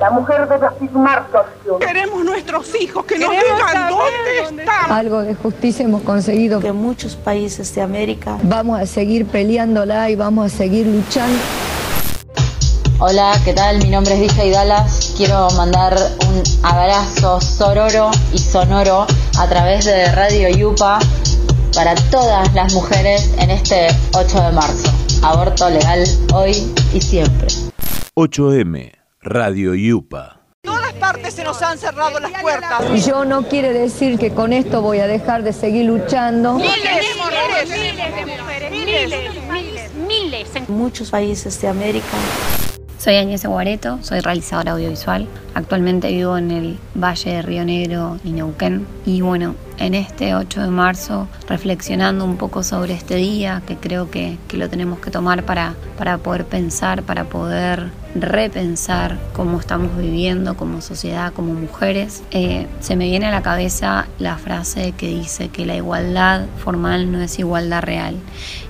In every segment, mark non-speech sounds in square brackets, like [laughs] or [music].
La mujer debe afirmar su acción. Queremos nuestros hijos que nos digan dónde están. Algo de justicia hemos conseguido. Que muchos países de América Vamos a seguir peleándola y vamos a seguir luchando. Hola, ¿qué tal? Mi nombre es DJ Dallas. Quiero mandar un abrazo sororo y sonoro a través de Radio Yupa para todas las mujeres en este 8 de marzo. Aborto legal hoy y siempre. 8M, Radio Yupa. Todas partes se nos han cerrado las puertas. Yo no quiere decir que con esto voy a dejar de seguir luchando. Miles, miles de mujeres, miles, miles, miles. En muchos países de América. Soy Añez Guareto, soy realizadora audiovisual. Actualmente vivo en el Valle de Río Negro y Neuquén. Y bueno, en este 8 de marzo, reflexionando un poco sobre este día, que creo que, que lo tenemos que tomar para, para poder pensar, para poder repensar cómo estamos viviendo como sociedad, como mujeres, eh, se me viene a la cabeza la frase que dice que la igualdad formal no es igualdad real.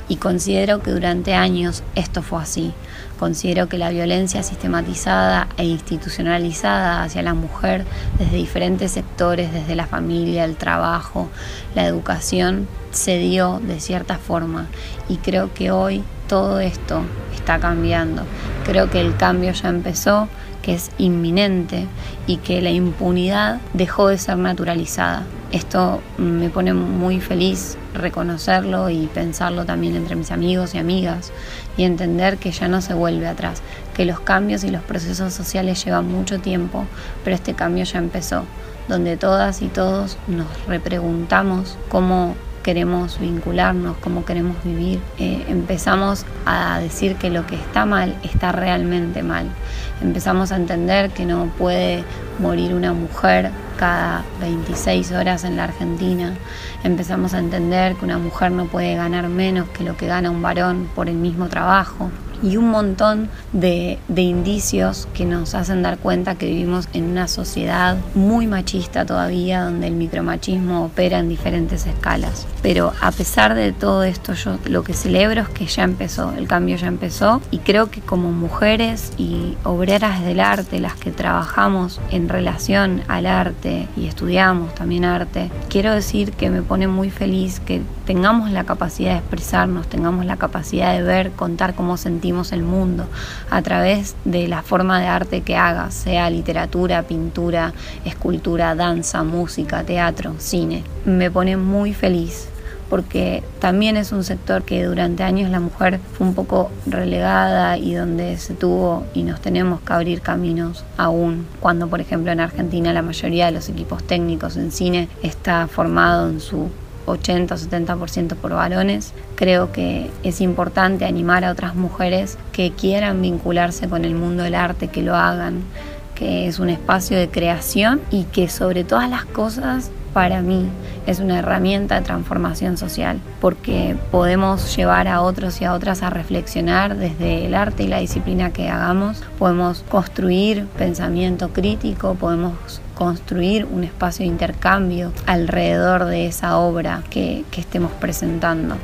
Y considero que durante años esto fue así. Considero que la violencia sistematizada e institucionalizada hacia la mujer desde diferentes sectores, desde la familia, el trabajo, la educación, se dio de cierta forma. Y creo que hoy todo esto está cambiando. Creo que el cambio ya empezó, que es inminente y que la impunidad dejó de ser naturalizada. Esto me pone muy feliz reconocerlo y pensarlo también entre mis amigos y amigas y entender que ya no se vuelve atrás, que los cambios y los procesos sociales llevan mucho tiempo, pero este cambio ya empezó, donde todas y todos nos repreguntamos cómo queremos vincularnos, cómo queremos vivir. Eh, empezamos a decir que lo que está mal está realmente mal. Empezamos a entender que no puede morir una mujer cada 26 horas en la Argentina. Empezamos a entender que una mujer no puede ganar menos que lo que gana un varón por el mismo trabajo y un montón de, de, indicios que nos hacen dar cuenta que vivimos en una sociedad muy machista todavía, donde el micromachismo opera en diferentes escalas. Pero a pesar de todo esto, yo lo que celebro es que ya empezó, el cambio ya empezó y creo que como mujeres y obreras del arte, las que trabajamos en relación al arte y estudiamos también arte, quiero decir que me pone muy feliz que tengamos la capacidad de expresarnos, tengamos la capacidad de ver, contar cómo sentimos el mundo a través de la forma de arte que hagas, sea literatura, pintura, escultura, danza, música, teatro, cine. Me pone muy feliz porque también es un sector que durante años la mujer fue un poco relegada y donde se tuvo y nos tenemos que abrir caminos aún, cuando por ejemplo en Argentina la mayoría de los equipos técnicos en cine está formado en su 80 o 70% por varones. Creo que es importante animar a otras mujeres que quieran vincularse con el mundo del arte, que lo hagan, que es un espacio de creación y que sobre todas las cosas para mí es una herramienta de transformación social, porque podemos llevar a otros y a otras a reflexionar desde el arte y la disciplina que hagamos, podemos construir pensamiento crítico, podemos construir un espacio de intercambio alrededor de esa obra que, estemos presentando.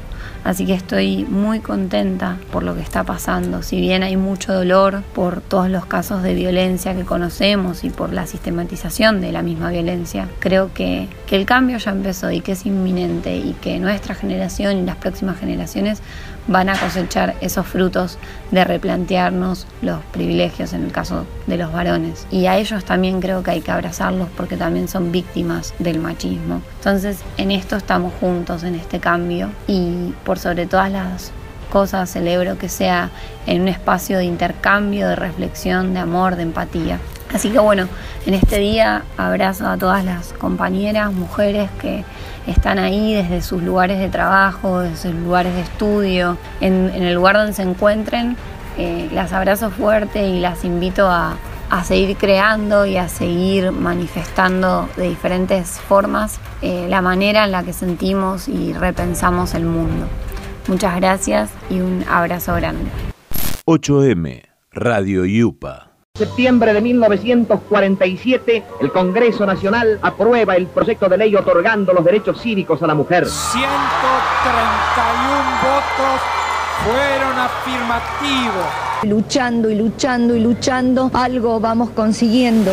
Así que estoy muy contenta por lo que está pasando. Si bien hay mucho dolor por todos los casos de violencia que conocemos y por la sistematización de la misma violencia, creo que, que el cambio ya empezó y que es inminente y que nuestra generación y las próximas generaciones van a cosechar esos frutos de replantearnos los privilegios en el caso de los varones. Y a ellos también creo que hay que abrazarlos porque también son víctimas del machismo. Entonces en esto estamos juntos, en este cambio y por sobre todas las cosas celebro que sea en un espacio de intercambio, de reflexión, de amor, de empatía. Así que bueno, en este día abrazo a todas las compañeras, mujeres que están ahí desde sus lugares de trabajo, desde sus lugares de estudio, en, el lugar donde se encuentren. Eh, las abrazo fuerte y las invito a, a, seguir creando y a seguir manifestando de diferentes formas eh, la manera en la que sentimos y repensamos el mundo. Muchas gracias y un abrazo grande. 8M, Radio Yupa septiembre de 1947, el Congreso Nacional aprueba el proyecto de ley otorgando los derechos cívicos a la mujer. 131 votos fueron afirmativos Luchando y luchando y luchando, algo vamos consiguiendo.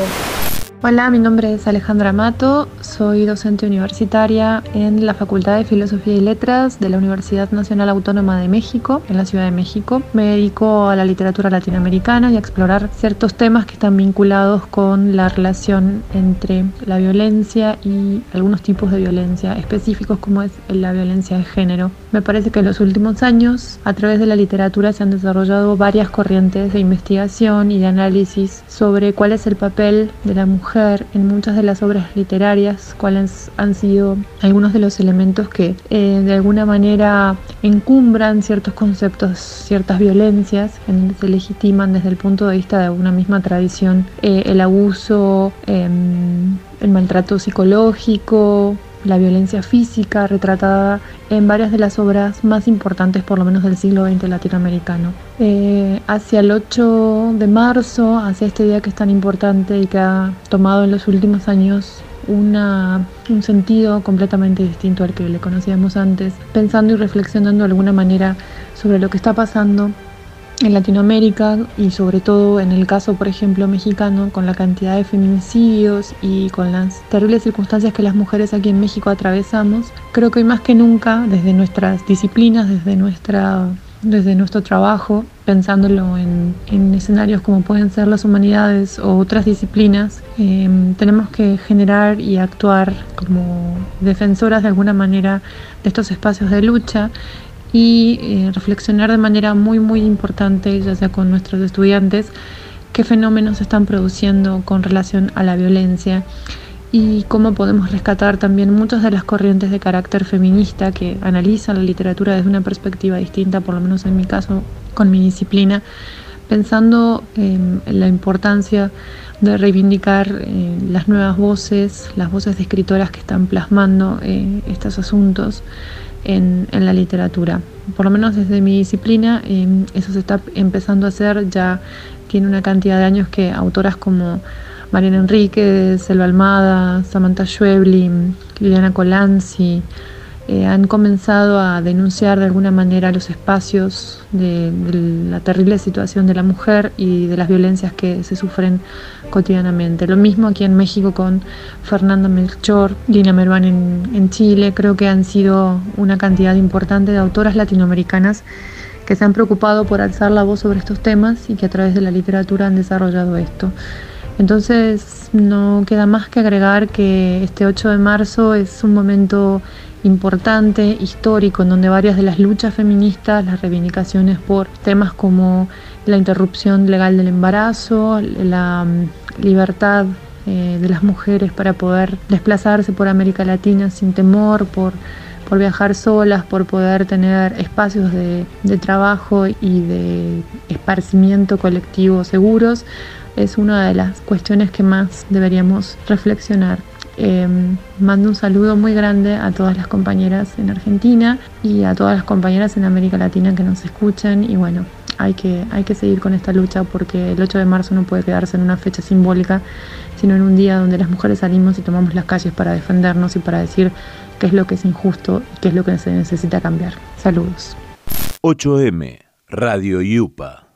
Hola, mi nombre es Alejandra Mato, soy docente universitaria en la Facultad de Filosofía y Letras de la Universidad Nacional Autónoma de México, en la Ciudad de México. Me dedico a la literatura latinoamericana y a explorar ciertos temas que están vinculados con la relación entre la violencia y algunos tipos de violencia específicos como es la violencia de género. Me parece que en los últimos años, a través de la literatura, se han desarrollado varias corrientes de investigación y de análisis sobre cuál es el papel de la mujer en muchas de las obras literarias cuáles han sido algunos de los elementos que eh, de alguna manera encumbran ciertos conceptos, ciertas violencias, en donde se legitiman desde el punto de vista de una misma tradición eh, el abuso, em, el maltrato psicológico, la violencia física retratada en varias de las obras más importantes, por lo menos del siglo XX latinoamericano. Eh, hacia el 8 de marzo, hacia este día que es tan importante y que ha tomado en los últimos años un sentido completamente distinto al que le conocíamos antes, pensando y reflexionando de alguna manera sobre lo que está pasando en Latinoamérica y sobre todo en el caso, por ejemplo, mexicano, con la cantidad de feminicidios y con las terribles circunstancias que las mujeres aquí en México atravesamos, creo que hoy más que nunca, desde nuestras disciplinas, desde, nuestra, desde nuestro trabajo, pensándolo en, escenarios como pueden ser las humanidades o otras disciplinas, em, tenemos que generar y actuar como defensoras de alguna manera de estos espacios de lucha y eh, reflexionar de manera muy muy importante, ya sea con nuestros estudiantes, qué fenómenos se están produciendo con relación a la violencia y cómo podemos rescatar también muchas de las corrientes de carácter feminista que analizan la literatura desde una perspectiva distinta, por lo menos en mi caso con mi disciplina, pensando en la importancia de reivindicar eh, las nuevas voces, las voces de escritoras que están plasmando eh, estos asuntos en, la literatura. Por lo menos desde mi disciplina em, eso se está empezando a hacer, ya tiene una cantidad de años que autoras como Mariana Enríquez, Selva Almada, Samantha Schweblin, Liliana Colanzi, eh, han comenzado a denunciar de alguna manera los espacios de, la terrible situación de la mujer y de las violencias que se sufren cotidianamente. Lo mismo aquí en México con Fernanda Melchor, Lina Mervan en, en Chile, creo que han sido una cantidad importante de autoras latinoamericanas que se han preocupado por alzar la voz sobre estos temas y que a través de la literatura han desarrollado esto. Entonces no queda más que agregar que este 8 de marzo es un momento importante, histórico, en donde varias de las luchas feministas, las reivindicaciones por temas como la interrupción legal del embarazo, la mm, libertad eh, de las mujeres para poder desplazarse por América Latina sin temor, por, viajar solas, por poder tener espacios de, de trabajo y de esparcimiento colectivo seguros, es una de las cuestiones que más deberíamos reflexionar. Em, mando un saludo muy grande a todas las compañeras en Argentina y a todas las compañeras en América Latina que nos escuchan y bueno, hay que, hay que seguir con esta lucha porque el 8 de marzo no puede quedarse en una fecha simbólica, sino en un día donde las mujeres salimos y tomamos las calles para defendernos y para decir qué es lo que es injusto y qué es lo que se necesita cambiar. Saludos. 8M, Radio Yupa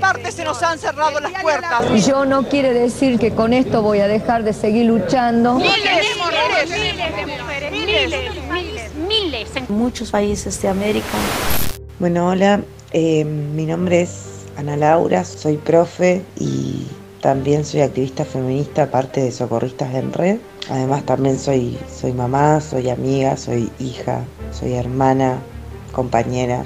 partes se nos han cerrado las puertas. Yo no quiere decir que con esto voy a dejar de seguir luchando. Miles, miles, miles de mujeres, miles, miles, miles. En muchos países de América. Bueno, hola, eh, mi nombre es Ana Laura, soy profe y también soy activista feminista, aparte de socorristas en red. Además también soy, soy mamá, soy amiga, soy hija, soy hermana, compañera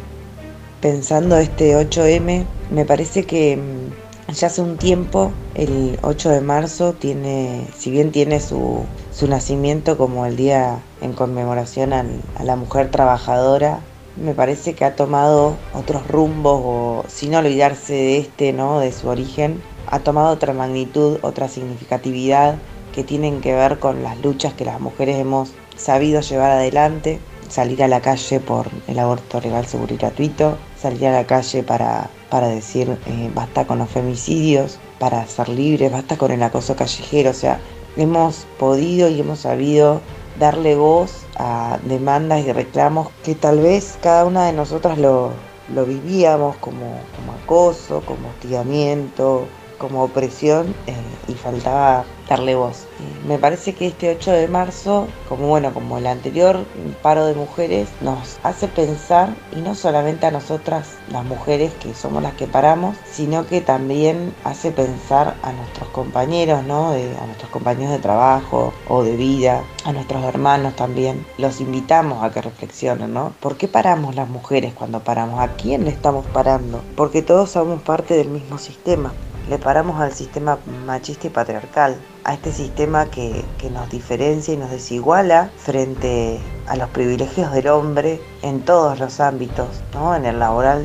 pensando este 8M, me parece que mm, ya hace un tiempo, el 8 de marzo, tiene, si bien tiene su, nacimiento como el día en conmemoración a la mujer trabajadora, me parece que ha tomado otros rumbos o sin olvidarse de este, ¿no? de su origen, ha tomado otra magnitud, otra significatividad que tienen que ver con las luchas que las mujeres hemos sabido llevar adelante, salir a la calle por el aborto legal, seguro y gratuito, salir a la calle para, para decir eh, basta con los femicidios, para ser libres, basta con el acoso callejero. O sea, hemos podido y hemos sabido darle voz a demandas y reclamos que tal vez cada una de nosotras lo, lo vivíamos como, como acoso, como hostigamiento, como opresión eh, y faltaba darle voz. Me parece que este 8 de marzo, como bueno, como el anterior paro de mujeres, nos hace pensar, y no solamente a nosotras, las mujeres que somos las que paramos, sino que también hace pensar a nuestros compañeros, ¿no? a nuestros compañeros de trabajo o de vida, a nuestros hermanos también. Los invitamos a que reflexionen, ¿no? ¿Por qué paramos las mujeres cuando paramos? ¿A quién le estamos parando? Porque todos somos parte del mismo sistema le paramos al sistema machista y patriarcal, a este sistema que, nos diferencia y nos desiguala frente a los privilegios del hombre en todos los ámbitos, ¿no? en el laboral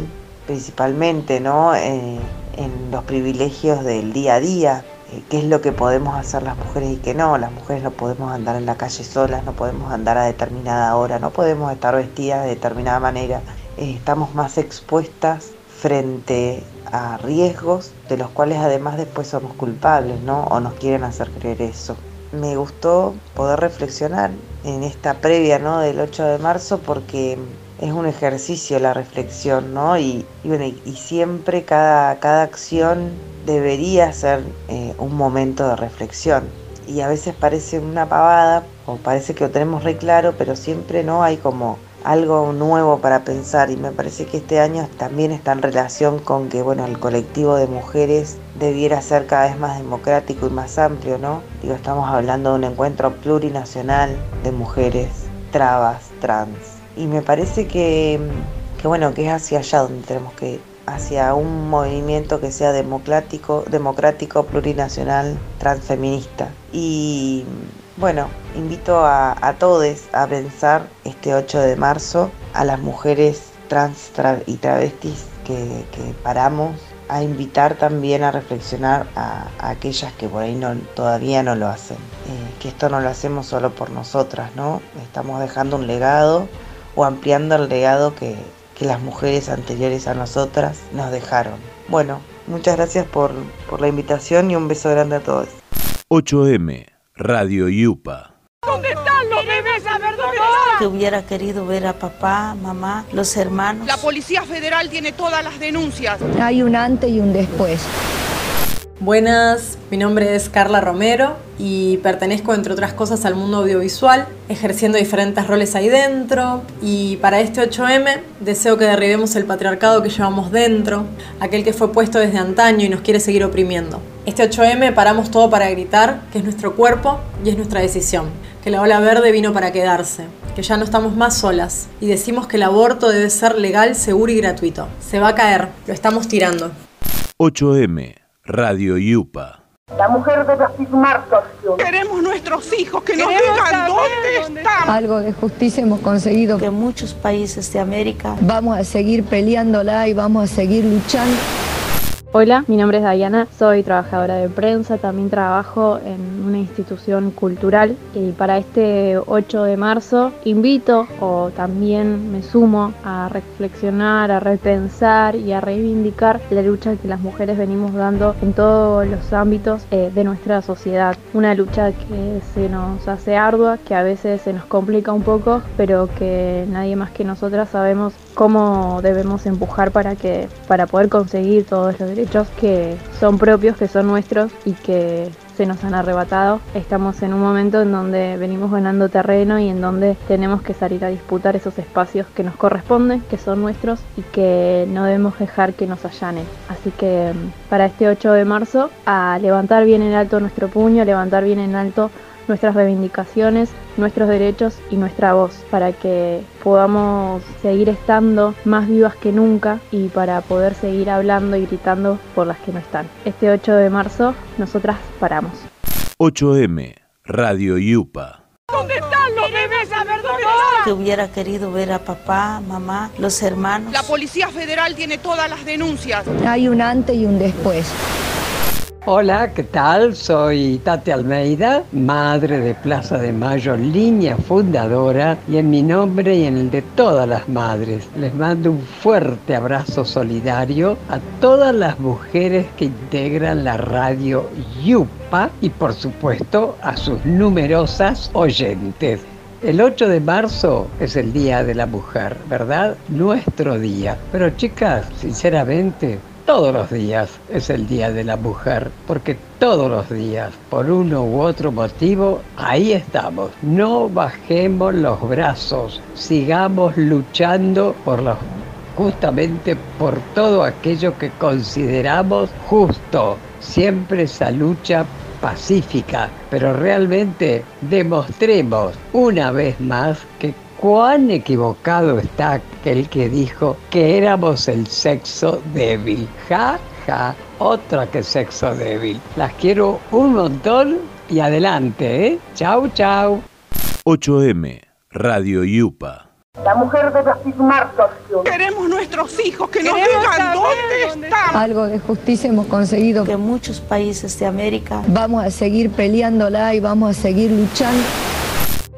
principalmente, ¿no? Eh, en los privilegios del día a día, eh, qué es lo que podemos hacer las mujeres y qué no. Las mujeres no podemos andar en la calle solas, no podemos andar a determinada hora, no podemos estar vestidas de determinada manera. Eh, estamos más expuestas frente a riesgos de los cuales además después somos culpables, ¿no? O nos quieren hacer creer eso. Me gustó poder reflexionar en esta previa, ¿no? Del 8 de marzo porque es un ejercicio la reflexión, ¿no? Y, bueno, y siempre cada, cada acción debería ser eh, un momento de reflexión. Y a veces parece una pavada, o parece que lo tenemos re claro, pero siempre no hay como algo nuevo para pensar y me parece que este año también está en relación con que bueno el colectivo de mujeres debiera ser cada vez más democrático y más amplio, ¿no? Digo, estamos hablando de un encuentro plurinacional de mujeres trabas, trans. Y me parece que, que bueno, que es hacia allá donde tenemos que ir, hacia un movimiento que sea democrático, democrático, plurinacional, transfeminista. Y bueno, invito a, todos a pensar este 8 de marzo a las mujeres trans y travestis que, paramos, a invitar también a reflexionar a, aquellas que por ahí no, todavía no lo hacen. Eh, que esto no lo hacemos solo por nosotras, ¿no? Estamos dejando un legado o ampliando el legado que, que las mujeres anteriores a nosotras nos dejaron. Bueno, muchas gracias por, por la invitación y un beso grande a todos. 8M Radio Yupa. ¿Dónde están los bebés? Que hubiera querido ver a papá, mamá, los hermanos. La Policía Federal tiene todas las denuncias. Hay un antes y un después. Buenas, mi nombre es Carla Romero y pertenezco entre otras cosas al mundo audiovisual, ejerciendo diferentes roles ahí dentro y para este 8M deseo que derribemos el patriarcado que llevamos dentro, aquel que fue puesto desde antaño y nos quiere seguir oprimiendo. Este 8M paramos todo para gritar que es nuestro cuerpo y es nuestra decisión, que la ola verde vino para quedarse, que ya no estamos más solas y decimos que el aborto debe ser legal, seguro y gratuito. Se va a caer, lo estamos tirando. 8M Radio Yupa. La mujer debe afirmar su acción. Queremos nuestros hijos que nos digan dónde están. Algo de justicia hemos conseguido. Que muchos países de América. Vamos a seguir peleándola y vamos a seguir luchando. Hola, mi nombre es Diana, soy trabajadora de prensa, también trabajo en una institución cultural y para este 8 de marzo invito o también me sumo a reflexionar, a repensar y a reivindicar la lucha que las mujeres venimos dando en todos los ámbitos eh, de nuestra sociedad. Una lucha que se nos hace ardua, que a veces se nos complica un poco, pero que nadie más que nosotras sabemos cómo debemos empujar para que para poder conseguir todos los derechos que son propios, que son nuestros y que se nos han arrebatado. Estamos en un momento en donde venimos ganando terreno y en donde tenemos que salir a disputar esos espacios que nos corresponden, que son nuestros y que no debemos dejar que nos allanen. Así que mm, para este 8 de marzo, a levantar bien en alto nuestro puño, levantar bien en alto nuestras reivindicaciones, nuestros derechos y nuestra voz para que podamos seguir estando más vivas que nunca y para poder seguir hablando y gritando por las que no están. Este 8 de marzo nosotras paramos. 8M Radio Yupa. ¿Dónde están los bebés? A ver dónde Que hubiera querido ver a papá, mamá, los hermanos. La Policía Federal tiene todas las denuncias. Hay un antes y un después. Hola, ¿qué tal? Soy Tati Almeida, madre de Plaza de Mayo, línea fundadora, y en mi nombre y en el de todas las madres, les mando un fuerte abrazo solidario a todas las mujeres que integran la radio Yupa y por supuesto a sus numerosas oyentes. El 8 de marzo es el Día de la Mujer, ¿verdad? Nuestro día. Pero chicas, sinceramente, todos los días es el Día de la Mujer, porque todos los días, por uno u otro motivo, ahí estamos. No bajemos los brazos, sigamos luchando por los justamente por todo aquello que consideramos justo. Siempre esa lucha pacífica, pero realmente demostremos una vez más que cuán equivocado está aquel que dijo que éramos el sexo débil. Ja, ja, otra que sexo débil. Las quiero un montón y adelante, ¿eh? Chau, chau. 8M, Radio Yupa. La mujer debe afirmar su acción. Queremos nuestros hijos que nos Queremos digan saber dónde dónde están. Algo de justicia hemos conseguido. Que muchos países de América Vamos a seguir peleándola y vamos a seguir luchando.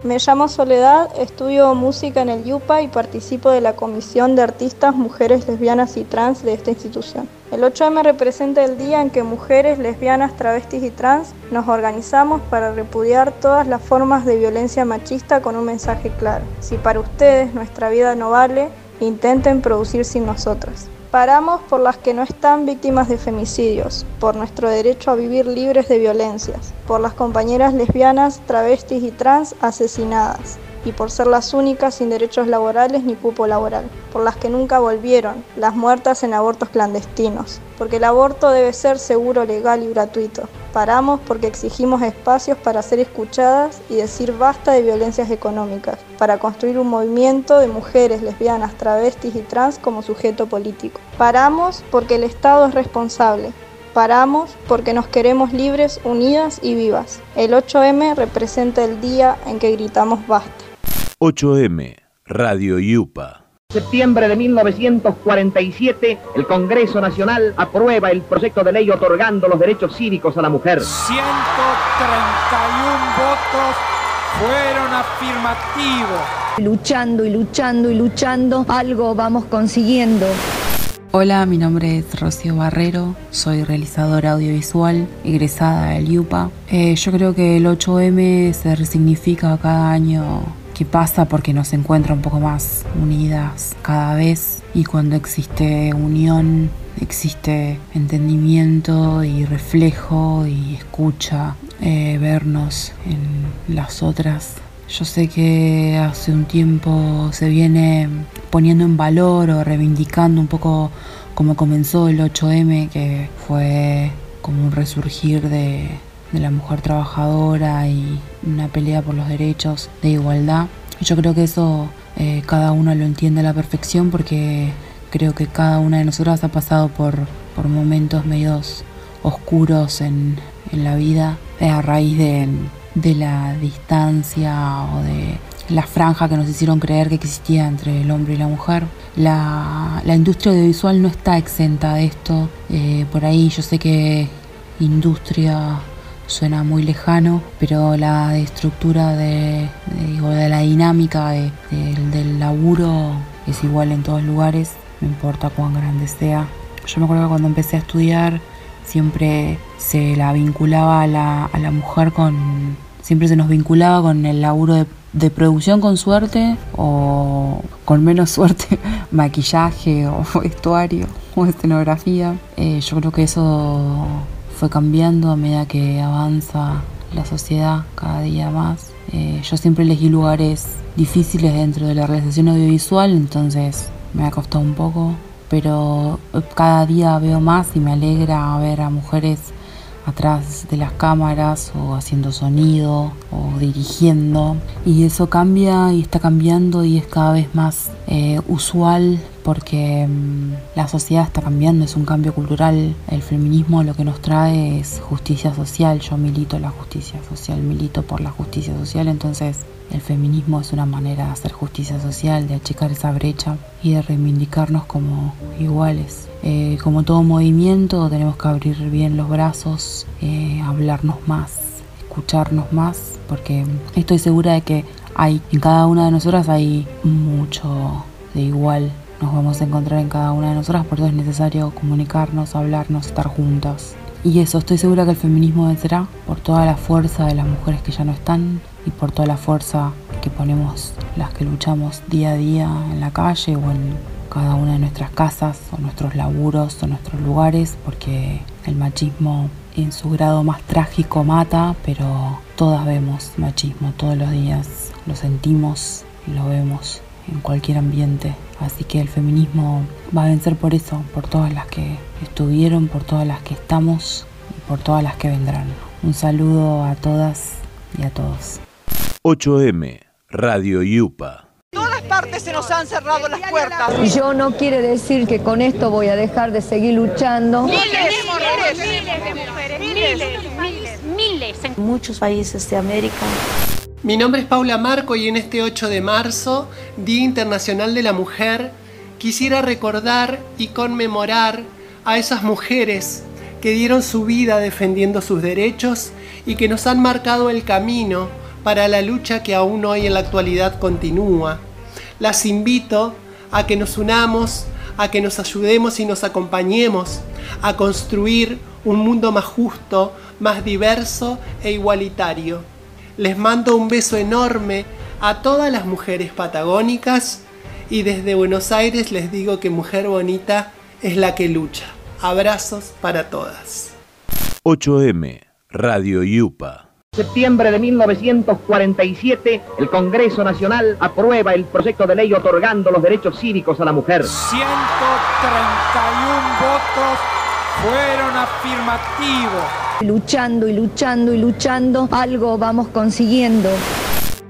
Me llamo Soledad, estudio música en el YUPA y participo de la Comisión de Artistas Mujeres Lesbianas y Trans de esta institución. El 8M representa el día en que mujeres, lesbianas, travestis y trans nos organizamos para repudiar todas las formas de violencia machista con un mensaje claro. Si para ustedes nuestra vida no vale, intenten producir sin nosotras. Paramos por las que no están víctimas de femicidios, por nuestro derecho a vivir libres de violencias, por las compañeras lesbianas, travestis y trans asesinadas, y por ser las únicas sin derechos laborales ni cupo laboral, por las que nunca volvieron, las muertas en abortos clandestinos, porque el aborto debe ser seguro, legal y gratuito. Paramos porque exigimos espacios para ser escuchadas y decir basta de violencias económicas, para construir un movimiento de mujeres, lesbianas, travestis y trans como sujeto político. Paramos porque el Estado es responsable, Paramos porque nos queremos libres, unidas y vivas. El 8M representa el día en que gritamos basta. 8M, Radio Yupa. septiembre de 1947, el Congreso Nacional aprueba el proyecto de ley otorgando los derechos cívicos a la mujer. 131 votos fueron afirmativos. Luchando y luchando y luchando, algo vamos consiguiendo. Hola, mi nombre es Rocío Barrero, soy realizadora audiovisual, egresada del IUPA. Eh, yo creo que el 8M se resignifica cada año que pasa porque nos encuentra un poco más unidas cada vez. Y cuando existe unión existe entendimiento y reflejo y escucha, eh, vernos en las otras. Yo sé que hace un tiempo se viene poniendo en valor o reivindicando un poco como comenzó el 8M, que fue como un resurgir de, de la mujer trabajadora y una pelea por los derechos de igualdad. Yo creo que eso eh, cada uno lo entiende a la perfección porque creo que cada una de nosotras ha pasado por, por momentos medios oscuros en, en la vida eh, a raíz de de la distancia o de la franja que nos hicieron creer que existía entre el hombre y la mujer. La, la industria audiovisual no está exenta de esto. Eh, por ahí yo sé que industria suena muy lejano, pero la estructura de, de, de la dinámica de, del laburo es igual en todos lugares, no importa cuán grande sea. Yo me acuerdo que cuando empecé a estudiar siempre se la vinculaba a la, a la mujer con... Siempre se nos vinculaba con el laburo de, de, producción con suerte o con menos suerte, [laughs] maquillaje o vestuario o escenografía. Eh, yo creo que eso fue cambiando a medida que avanza la sociedad cada día más. Eh, yo siempre elegí lugares difíciles dentro de la realización audiovisual, entonces me ha costado un poco pero cada día veo más y me alegra ver a mujeres atrás de las cámaras o haciendo sonido o dirigiendo y eso cambia y está cambiando y es cada vez más eh, usual porque mmm, la sociedad está cambiando, es un cambio cultural. El feminismo lo que nos trae es justicia social. Yo milito la justicia social, milito por la justicia social, entonces el feminismo es una manera de hacer justicia social, de achicar esa brecha y de reivindicarnos como iguales. Eh, como todo movimiento tenemos que abrir bien los brazos, eh, hablarnos más, escucharnos más, porque estoy segura de que hay en cada una de nosotras hay mucho de igual. Nos vamos a encontrar en cada una de nosotras, por eso es necesario comunicarnos, hablarnos, estar juntas. Y eso, estoy segura que el feminismo vencerá por toda la fuerza de las mujeres que ya no están y por toda la fuerza que ponemos las que luchamos día a día en la calle o en cada una de nuestras casas o nuestros laburos o nuestros lugares, porque el machismo en su grado más trágico mata, pero todas vemos machismo todos los días, lo sentimos y lo vemos en cualquier ambiente. Así que el feminismo va a vencer por eso, por todas las que estuvieron, por todas las que estamos y por todas las que vendrán. Un saludo a todas y a todos. 8M, Radio Yupa. Todas partes se nos han cerrado las puertas. Yo no quiere decir que con esto voy a dejar de seguir luchando. Miles, miles, miles de mujeres, miles, miles, miles. En muchos países de América. Mi nombre es Paula Marco y en este 8 de marzo, Día Internacional de la Mujer, quisiera recordar y conmemorar a esas mujeres que dieron su vida defendiendo sus derechos y que nos han marcado el camino para la lucha que aún hoy en la actualidad continúa. Las invito a que nos unamos, a que nos ayudemos y nos acompañemos a construir un mundo más justo, más diverso e igualitario. Les mando un beso enorme a todas las mujeres patagónicas y desde Buenos Aires les digo que mujer bonita es la que lucha. Abrazos para todas. 8M, Radio Yupa. Septiembre de 1947, el Congreso Nacional aprueba el proyecto de ley otorgando los derechos cívicos a la mujer. 131 votos fueron afirmativos. Luchando y luchando y luchando, algo vamos consiguiendo.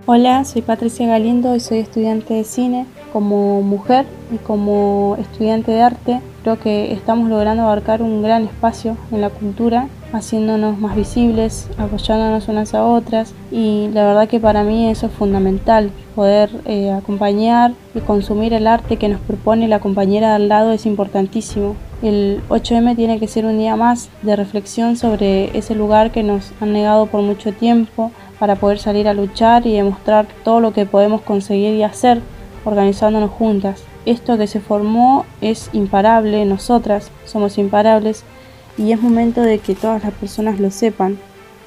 Hola, soy Patricia Galindo y soy estudiante de cine. Como mujer y como estudiante de arte, creo que estamos logrando abarcar un gran espacio en la cultura, haciéndonos más visibles, apoyándonos unas a otras y la verdad que para mí eso es fundamental, poder eh, acompañar y consumir el arte que nos propone la compañera de al lado es importantísimo. El 8M tiene que ser un día más de reflexión sobre ese lugar que nos han negado por mucho tiempo para poder salir a luchar y demostrar todo lo que podemos conseguir y hacer organizándonos juntas. Esto que se formó es imparable, nosotras somos imparables y es momento de que todas las personas lo sepan.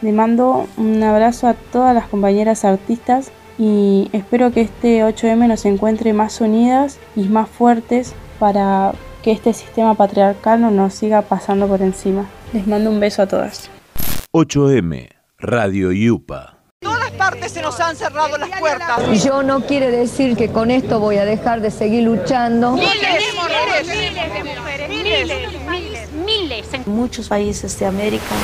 Le mando un abrazo a todas las compañeras artistas y espero que este 8M nos encuentre más unidas y más fuertes para que este sistema patriarcal no nos siga pasando por encima. Les mando un beso a todas. 8M, Radio Yupa. Todas partes se nos han cerrado las puertas. Yo no quiere decir que con esto voy a dejar de seguir luchando. Miles, miles, miles de mujeres, miles, miles, miles. En muchos países de América.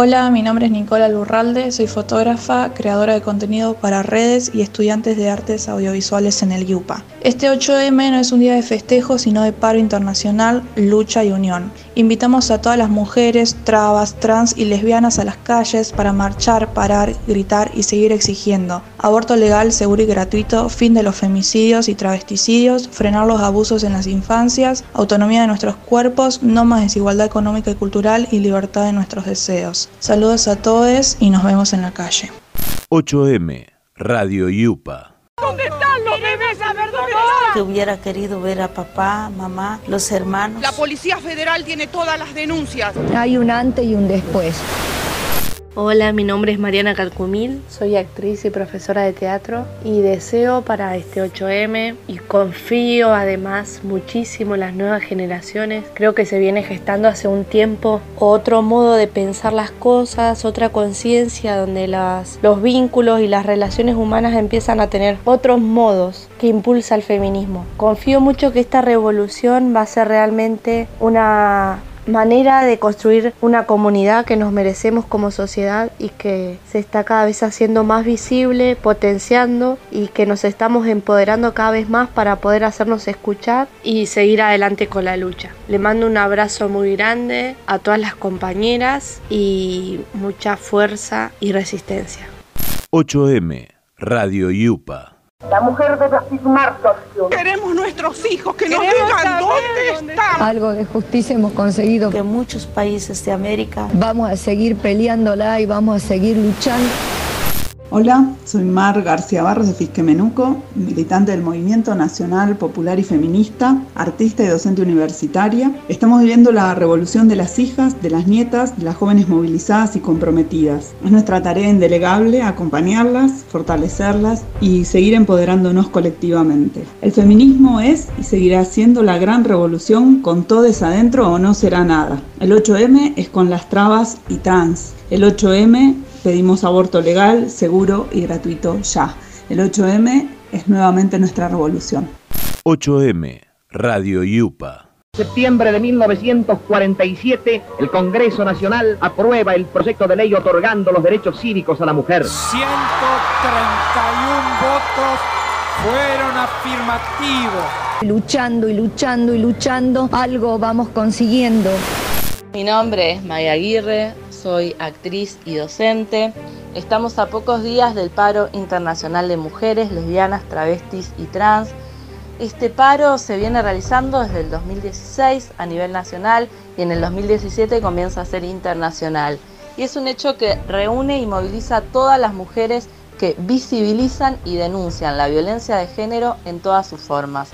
Hola, mi nombre es Nicola Lurralde, soy fotógrafa, creadora de contenido para redes y estudiantes de artes audiovisuales en el YUPA. Este 8M no es un día de festejo, sino de paro internacional, lucha y unión. Invitamos a todas las mujeres, trabas, trans y lesbianas a las calles para marchar, parar, gritar y seguir exigiendo aborto legal, seguro y gratuito, fin de los femicidios y travesticidios, frenar los abusos en las infancias, autonomía de nuestros cuerpos, no más desigualdad económica y cultural y libertad de nuestros deseos. Saludos a todos y nos vemos en la calle. 8M, Radio Yupa. ¿Dónde están los bebés? A ver, ¿dónde Que hubiera querido ver a papá, mamá, los hermanos. La Policía Federal tiene todas las denuncias. Hay un antes y un después. Hola, mi nombre es Mariana Calcumil, soy actriz y profesora de teatro y deseo para este 8M y confío además muchísimo en las nuevas generaciones. Creo que se viene gestando hace un tiempo otro modo de pensar las cosas, otra conciencia donde las, los vínculos y las relaciones humanas empiezan a tener otros modos que impulsa el feminismo. Confío mucho que esta revolución va a ser realmente una manera de construir una comunidad que nos merecemos como sociedad y que se está cada vez haciendo más visible, potenciando y que nos estamos empoderando cada vez más para poder hacernos escuchar y seguir adelante con la lucha. Le mando un abrazo muy grande a todas las compañeras y mucha fuerza y resistencia. 8M, Radio Yupa. La mujer debe afirmar su acción. Queremos nuestros hijos que nos Queremos digan dónde están. Algo de justicia hemos conseguido. Que muchos países de América. Vamos a seguir peleándola y vamos a seguir luchando. Hola, soy Mar García Barros de Fisquemenuco, militante del Movimiento Nacional Popular y Feminista, artista y docente universitaria. Estamos viviendo la revolución de las hijas, de las nietas, de las jóvenes movilizadas y comprometidas. Es nuestra tarea indelegable acompañarlas, fortalecerlas y seguir empoderándonos colectivamente. El feminismo es y seguirá siendo la gran revolución con todes adentro o no será nada. El 8M es con las trabas y trans. El 8M Pedimos aborto legal, seguro y gratuito ya. El 8M es nuevamente nuestra revolución. 8M, Radio Yupa. Septiembre de 1947, el Congreso Nacional aprueba el proyecto de ley otorgando los derechos cívicos a la mujer. 131 votos fueron afirmativos. Luchando y luchando y luchando, algo vamos consiguiendo. Mi nombre es Maya Aguirre, soy actriz y docente. Estamos a pocos días del paro internacional de mujeres, lesbianas, travestis y trans. Este paro se viene realizando desde el 2016 a nivel nacional y en el 2017 comienza a ser internacional. Y es un hecho que reúne y moviliza a todas las mujeres que visibilizan y denuncian la violencia de género en todas sus formas.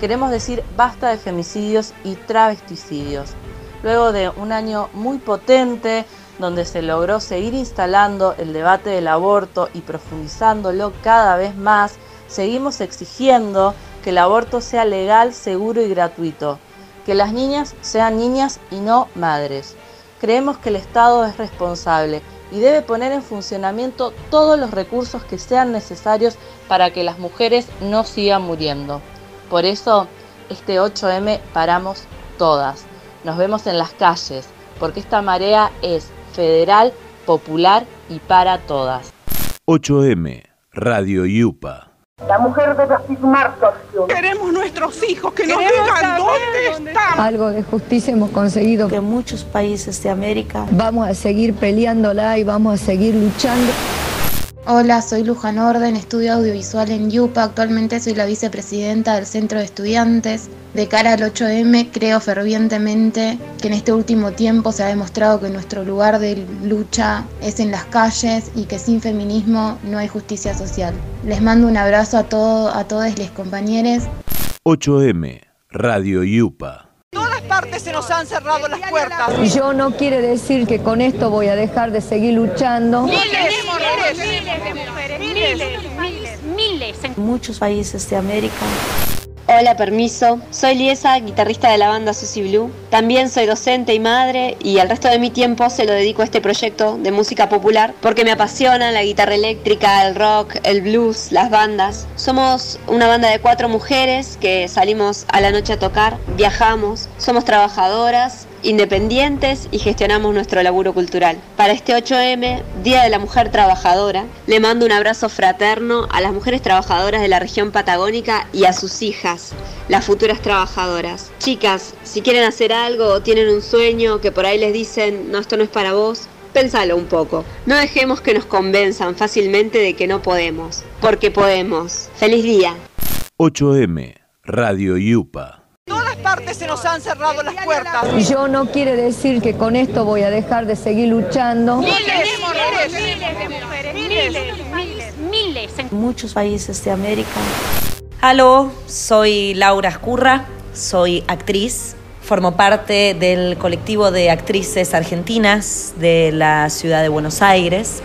Queremos decir basta de femicidios y travesticidios. Luego de un año muy potente, donde se logró seguir instalando el debate del aborto y profundizándolo cada vez más, seguimos exigiendo que el aborto sea legal, seguro y gratuito, que las niñas sean niñas y no madres. Creemos que el Estado es responsable y debe poner en funcionamiento todos los recursos que sean necesarios para que las mujeres no sigan muriendo. Por eso, este 8M paramos todas. Nos vemos en las calles, porque esta marea es federal, popular y para todas. 8M, Radio Yupa. La mujer debe afirmar su acción. Queremos nuestros hijos que nos digan dónde están. Algo de justicia hemos conseguido. Que muchos países de América Vamos a seguir peleándola y vamos a seguir luchando. Hola, soy Luján Orden, estudio audiovisual en Yupa. Actualmente soy la vicepresidenta del Centro de Estudiantes. De cara al 8M, creo fervientemente que en este último tiempo se ha demostrado que nuestro lugar de lucha es en las calles y que sin feminismo no hay justicia social. Les mando un abrazo a, todo, a todos los compañeros. 8M, Radio Yupa. Se nos han cerrado las puertas. Yo no quiere decir que con esto voy a dejar de seguir luchando. Miles, miles, miles de mujeres, miles, miles, miles. en muchos países de América. Hola, permiso. Soy Liesa, guitarrista de la banda Susy Blue. También soy docente y madre y el resto de mi tiempo se lo dedico a este proyecto de música popular porque me apasiona la guitarra eléctrica, el rock, el blues, las bandas. Somos una banda de cuatro mujeres que salimos a la noche a tocar, viajamos, somos trabajadoras independientes y gestionamos nuestro laburo cultural. Para este 8M, Día de la Mujer Trabajadora, le mando un abrazo fraterno a las mujeres trabajadoras de la región patagónica y a sus hijas, las futuras trabajadoras. Chicas, si quieren hacer algo o tienen un sueño que por ahí les dicen, no, esto no es para vos, Pensalo un poco. No dejemos que nos convenzan fácilmente de que no podemos, porque podemos. ¡Feliz día! 8M, Radio Yupa. Se nos han cerrado las puertas. Yo no quiere decir que con esto voy a dejar de seguir luchando. Miles, miles, miles de mujeres, miles, miles, miles. En muchos países de América. Aló, soy Laura Escurra, soy actriz. Formo parte del colectivo de actrices argentinas de la ciudad de Buenos Aires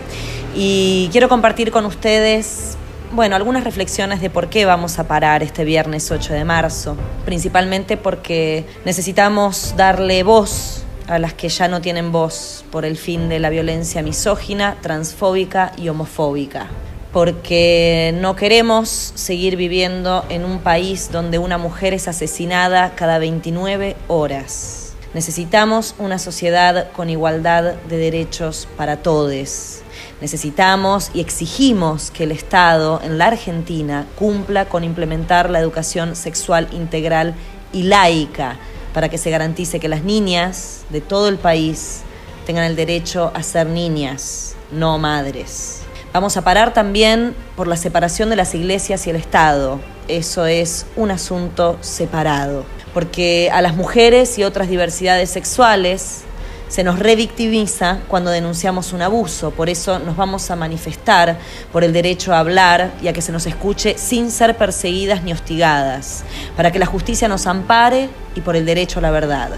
y quiero compartir con ustedes bueno, algunas reflexiones de por qué vamos a parar este viernes 8 de marzo, principalmente porque necesitamos darle voz a las que ya no tienen voz por el fin de la violencia misógina, transfóbica y homofóbica, porque no queremos seguir viviendo en un país donde una mujer es asesinada cada 29 horas. Necesitamos una sociedad con igualdad de derechos para todos. Necesitamos y exigimos que el Estado en la Argentina cumpla con implementar la educación sexual integral y laica para que se garantice que las niñas de todo el país tengan el derecho a ser niñas, no madres. Vamos a parar también por la separación de las iglesias y el Estado. Eso es un asunto separado, porque a las mujeres y otras diversidades sexuales se nos revictimiza cuando denunciamos un abuso. Por eso nos vamos a manifestar por el derecho a hablar y a que se nos escuche sin ser perseguidas ni hostigadas, para que la justicia nos ampare y por el derecho a la verdad.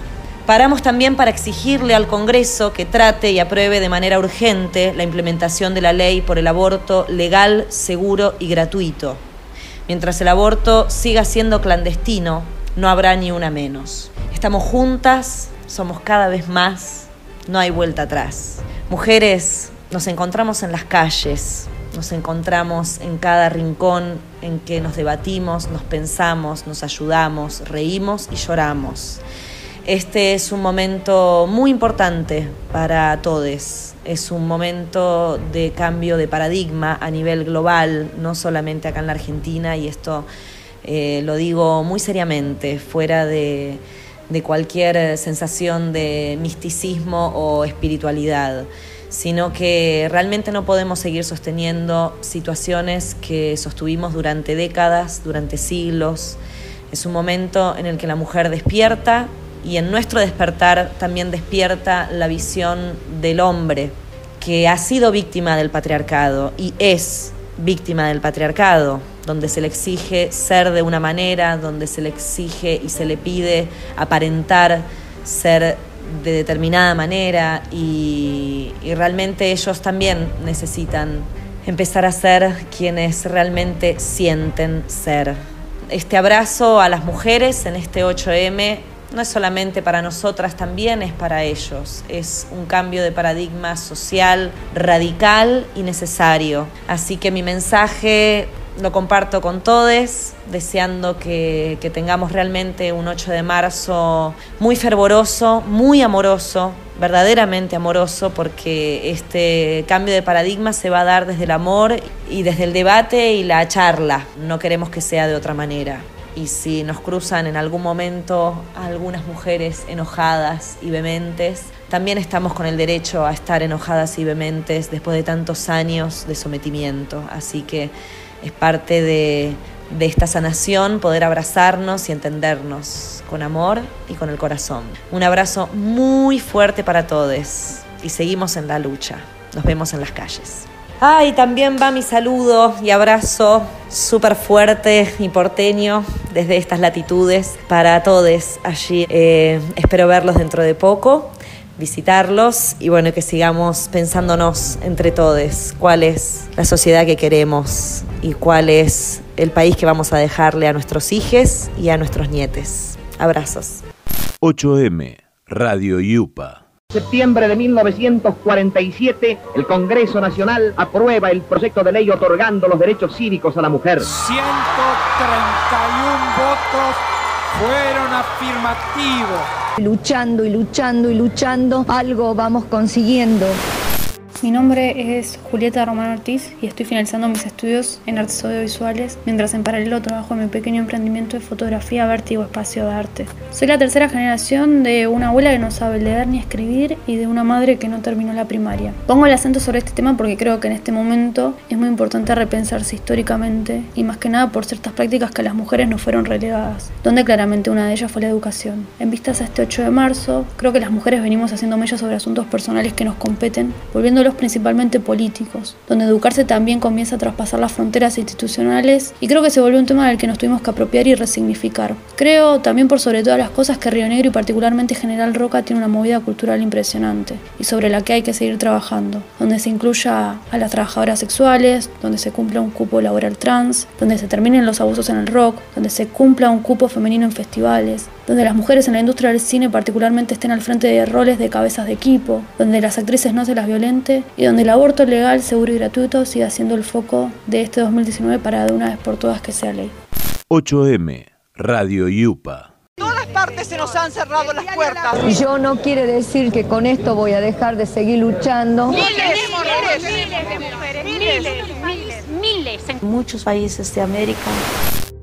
Paramos también para exigirle al Congreso que trate y apruebe de manera urgente la implementación de la ley por el aborto legal, seguro y gratuito. Mientras el aborto siga siendo clandestino, no habrá ni una menos. Estamos juntas, somos cada vez más, no hay vuelta atrás. Mujeres, nos encontramos en las calles, nos encontramos en cada rincón en que nos debatimos, nos pensamos, nos ayudamos, reímos y lloramos. Este es un momento muy importante para todos. Es un momento de cambio de paradigma a nivel global, no solamente acá en la Argentina, y esto eh, lo digo muy seriamente, fuera de, de cualquier sensación de misticismo o espiritualidad, sino que realmente no podemos seguir sosteniendo situaciones que sostuvimos durante décadas, durante siglos. Es un momento en el que la mujer despierta y en nuestro despertar también despierta la visión del hombre que ha sido víctima del patriarcado y es víctima del patriarcado, donde se le exige ser de una manera, donde se le exige y se le pide aparentar ser de determinada manera y, y realmente ellos también necesitan empezar a ser quienes realmente sienten ser. Este abrazo a las mujeres en este 8M no es solamente para nosotras, también es para ellos. Es un cambio de paradigma social radical y necesario. Así que mi mensaje lo comparto con todos, deseando que, tengamos realmente un 8 de marzo muy fervoroso, muy amoroso, verdaderamente amoroso, porque este cambio de paradigma se va a dar desde el amor y desde el debate y la charla. No queremos que sea de otra manera y si nos cruzan en algún momento algunas mujeres enojadas y vehementes, también estamos con el derecho a estar enojadas y vehementes después de tantos años de sometimiento. Así que es parte de, esta sanación poder abrazarnos y entendernos con amor y con el corazón. Un abrazo muy fuerte para todos y seguimos en la lucha. Nos vemos en las calles. Ay, también va mi saludo y abrazo súper fuerte y porteño desde estas latitudes para todos allí. Eh, espero verlos dentro de poco, visitarlos y bueno, que sigamos pensándonos entre todos cuál es la sociedad que queremos y cuál es el país que vamos a dejarle a nuestros hijos y a nuestros nietes. Abrazos. 8M, Radio Yupa septiembre de 1947, el Congreso Nacional aprueba el proyecto de ley otorgando los derechos cívicos a la mujer. 131 votos fueron afirmativos. Luchando y luchando y luchando, algo vamos consiguiendo. Mi nombre es Julieta Román Ortiz y estoy finalizando mis estudios en artes audiovisuales, mientras en paralelo trabajo en mi pequeño emprendimiento de fotografía, vértigo, espacio de arte. Soy la tercera generación de una abuela que no sabe leer ni escribir y de una madre que no terminó la primaria. Pongo el acento sobre este tema porque creo que en este momento es muy importante repensarse históricamente y más que nada por ciertas prácticas que las mujeres no fueron relegadas, donde claramente una de ellas fue la educación. En vistas a este 8 de marzo, creo que las mujeres venimos haciendo mellas sobre asuntos personales que nos competen, volviéndolo principalmente políticos, donde educarse también comienza a traspasar las fronteras institucionales y creo que se volvió un tema del que nos tuvimos que apropiar y resignificar. Creo también por sobre todas las cosas que Río Negro y particularmente General Roca tiene una movida cultural impresionante y sobre la que hay que seguir trabajando, donde se incluya a las trabajadoras sexuales, donde se cumpla un cupo laboral trans, donde se terminen los abusos en el rock, donde se cumpla un cupo femenino en festivales, donde las mujeres en la industria del cine particularmente estén al frente de roles de cabezas de equipo, donde las actrices no se las violente y donde el aborto legal, seguro y gratuito siga siendo el foco de este 2019 para de una vez por todas que sea ley. 8M, Radio Yupa. Todas partes se nos han cerrado las puertas. Yo no quiere decir que con esto voy a dejar de seguir luchando. Miles, miles, miles de mujeres, miles, miles, miles. En muchos países de América.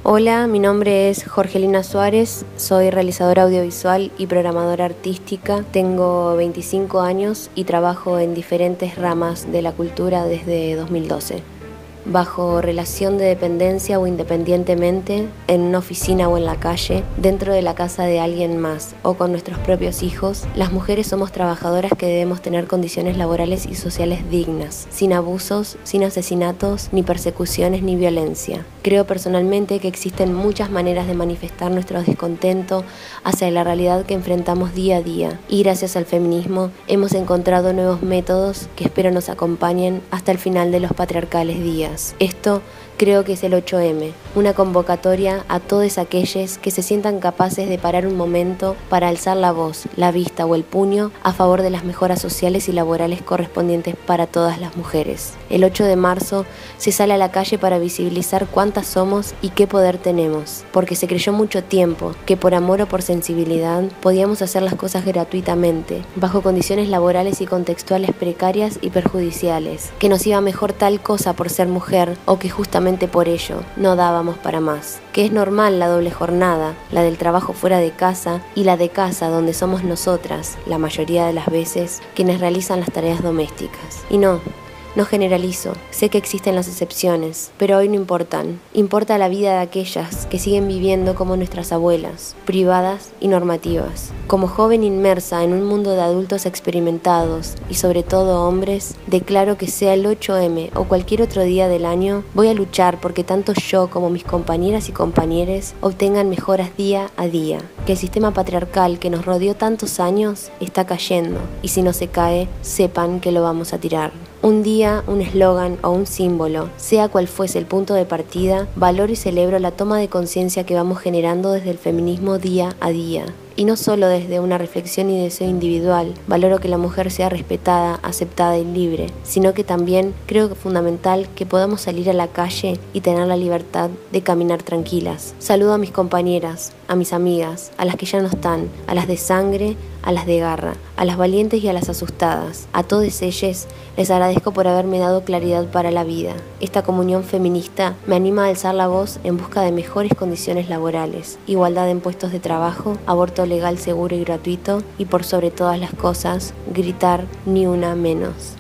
Hola, mi nombre es Jorgelina Suárez, soy realizadora audiovisual y programadora artística. Tengo 25 años y trabajo en diferentes ramas de la cultura desde 2012. Bajo relación de dependencia o independientemente, en una oficina o en la calle, dentro de la casa de alguien más o con nuestros propios hijos, las mujeres somos trabajadoras que debemos tener condiciones laborales y sociales dignas, sin abusos, sin asesinatos, ni persecuciones, ni violencia. Creo personalmente que existen muchas maneras de manifestar nuestro descontento hacia la realidad que enfrentamos día a día y gracias al feminismo hemos encontrado nuevos métodos que espero nos acompañen hasta el final de los patriarcales días. Esto creo que es el 8M, una convocatoria a todos aquellos que se sientan capaces de parar un momento para alzar la voz, la vista o el puño a favor de las mejoras sociales y laborales correspondientes para todas las mujeres. El 8 de marzo se sale a la calle para visibilizar cuántas somos y qué poder tenemos, porque se creyó mucho tiempo que por amor o por sensibilidad podíamos hacer las cosas gratuitamente, bajo condiciones laborales y contextuales precarias y perjudiciales, que nos iba mejor tal cosa por ser mujer o que justamente por ello no dábamos para más, que es normal la doble jornada, la del trabajo fuera de casa y la de casa donde somos nosotras, la mayoría de las veces, quienes realizan las tareas domésticas. Y no, no generalizo, sé que existen las excepciones, pero hoy no importan. Importa la vida de aquellas que siguen viviendo como nuestras abuelas, privadas y normativas. Como joven inmersa en un mundo de adultos experimentados y sobre todo hombres, declaro que sea el 8M o cualquier otro día del año, voy a luchar porque tanto yo como mis compañeras y compañeros obtengan mejoras día a día. Que el sistema patriarcal que nos rodeó tantos años está cayendo y si no se cae, sepan que lo vamos a tirar. Un día, un eslogan o un símbolo, sea cual fuese el punto de partida, valoro y celebro la toma de conciencia que vamos generando desde el feminismo día a día. Y no solo desde una reflexión y deseo individual, valoro que la mujer sea respetada, aceptada y libre, sino que también creo que fundamental que podamos salir a la calle y tener la libertad de caminar tranquilas. Saludo a mis compañeras, a mis amigas, a las que ya no están, a las de sangre, a las de garra, a las valientes y a las asustadas. A todas ellas les agradezco por haberme dado claridad para la vida. Esta comunión feminista me anima a alzar la voz en busca de mejores condiciones laborales, igualdad en puestos de trabajo, aborto legal seguro y gratuito y por sobre todas las cosas, gritar ni una menos.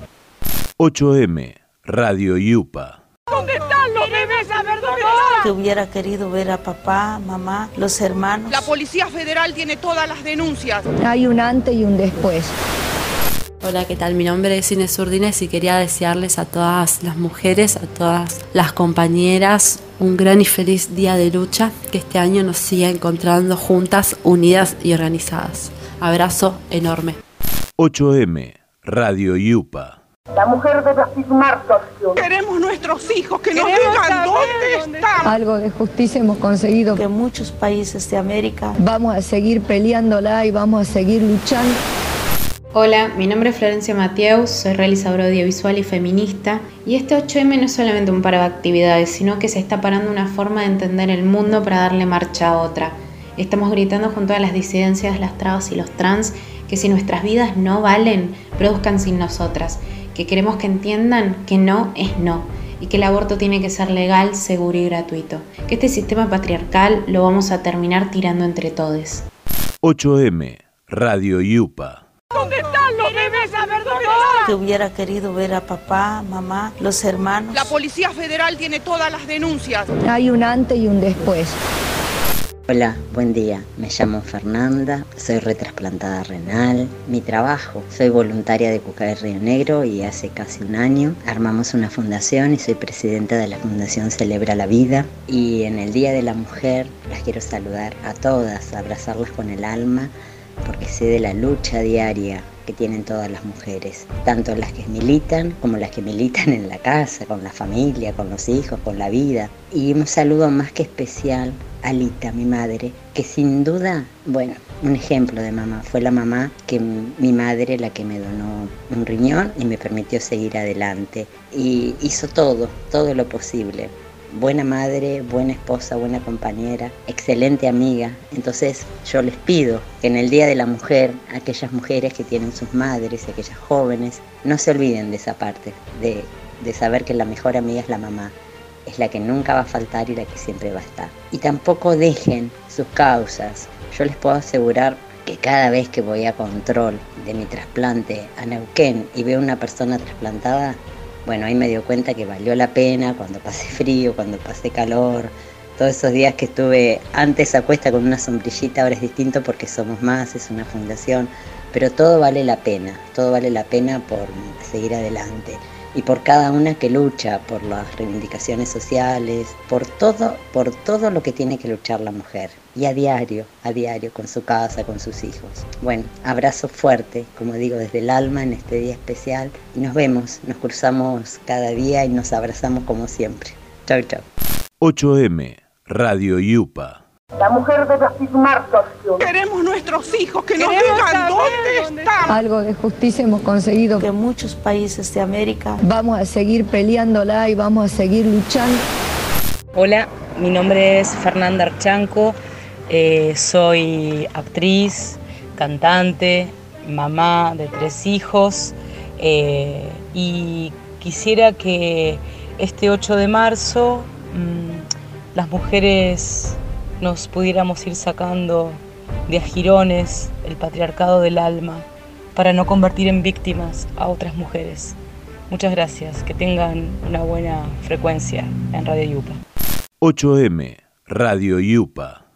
8M, Radio Yupa. ¿Dónde están los bebés? A ver, ¿dónde Que hubiera querido ver a papá, mamá, los hermanos. La Policía Federal tiene todas las denuncias. Hay un antes y un después. Hola, ¿qué tal? Mi nombre es Inés Urdines y quería desearles a todas las mujeres, a todas las compañeras, un gran y feliz día de lucha, que este año nos siga encontrando juntas, unidas y organizadas. Abrazo enorme. 8M, Radio Yupa. La mujer debe afirmar su acción. Queremos nuestros hijos que nos Queremos digan saber dónde dónde están. Algo de justicia hemos conseguido. Que muchos países de América Vamos a seguir peleándola y vamos a seguir luchando. Hola, mi nombre es Florencia Mateus, soy realizadora audiovisual y feminista y este 8M no es solamente un paro de actividades, sino que se está parando una forma de entender el mundo para darle marcha a otra. Estamos gritando junto a las disidencias, las trabas y los trans que si nuestras vidas no valen, produzcan sin nosotras, que queremos que entiendan que no es no y que el aborto tiene que ser legal, seguro y gratuito, que este sistema patriarcal lo vamos a terminar tirando entre todos. 8M, Radio Yupa. Que hubiera querido ver a papá, mamá, los hermanos. La Policía Federal tiene todas las denuncias. Hay un antes y un después. Hola, buen día. Me llamo Fernanda, soy retrasplantada renal. Mi trabajo, soy voluntaria de Cucay Río Negro y hace casi un año armamos una fundación y soy presidenta de la Fundación Celebra la Vida. Y en el Día de la Mujer las quiero saludar a todas, abrazarlas con el alma, porque sé de la lucha diaria que tienen todas las mujeres, tanto las que militan como las que militan en la casa, con la familia, con los hijos, con la vida. Y un saludo más que especial a Alita, mi madre, que sin duda, bueno, un ejemplo de mamá, fue la mamá que mi madre la que me donó un riñón y me permitió seguir adelante. Y hizo todo, todo lo posible buena madre, buena esposa, buena compañera, excelente amiga. Entonces yo les pido que en el Día de la Mujer, aquellas mujeres que tienen sus madres, aquellas jóvenes, no se olviden de esa parte, de, de saber que la mejor amiga es la mamá, es la que nunca va a faltar y la que siempre va a estar. Y tampoco dejen sus causas. Yo les puedo asegurar que cada vez que voy a control de mi trasplante a Neuquén y veo una persona trasplantada, Bueno, ahí me dio cuenta que valió la pena cuando pasé frío, cuando pasé calor, todos esos días que estuve antes a con una sombrillita, ahora es distinto porque somos más, es una fundación, pero todo vale la pena, todo vale la pena por seguir adelante y por cada una que lucha por las reivindicaciones sociales, por todo, por todo lo que tiene que luchar la mujer y a diario, a diario con su casa, con sus hijos. Bueno, abrazo fuerte, como digo, desde el alma en este día especial y nos vemos, nos cruzamos cada día y nos abrazamos como siempre. Chau, chau. 8M, Radio Yupa. La mujer debe afirmar su acción. Queremos nuestros hijos que nos digan dónde están. Algo de justicia hemos conseguido. Que muchos países de América Vamos a seguir peleándola y vamos a seguir luchando. Hola, mi nombre es Fernanda Archanco, eh, soy actriz, cantante, mamá de tres hijos eh, y quisiera que este 8 de marzo mm, las mujeres nos pudiéramos ir sacando de ajirones el patriarcado del alma para no convertir en víctimas a otras mujeres. Muchas gracias, que tengan una buena frecuencia en Radio Yupa. 8M, Radio Yupa.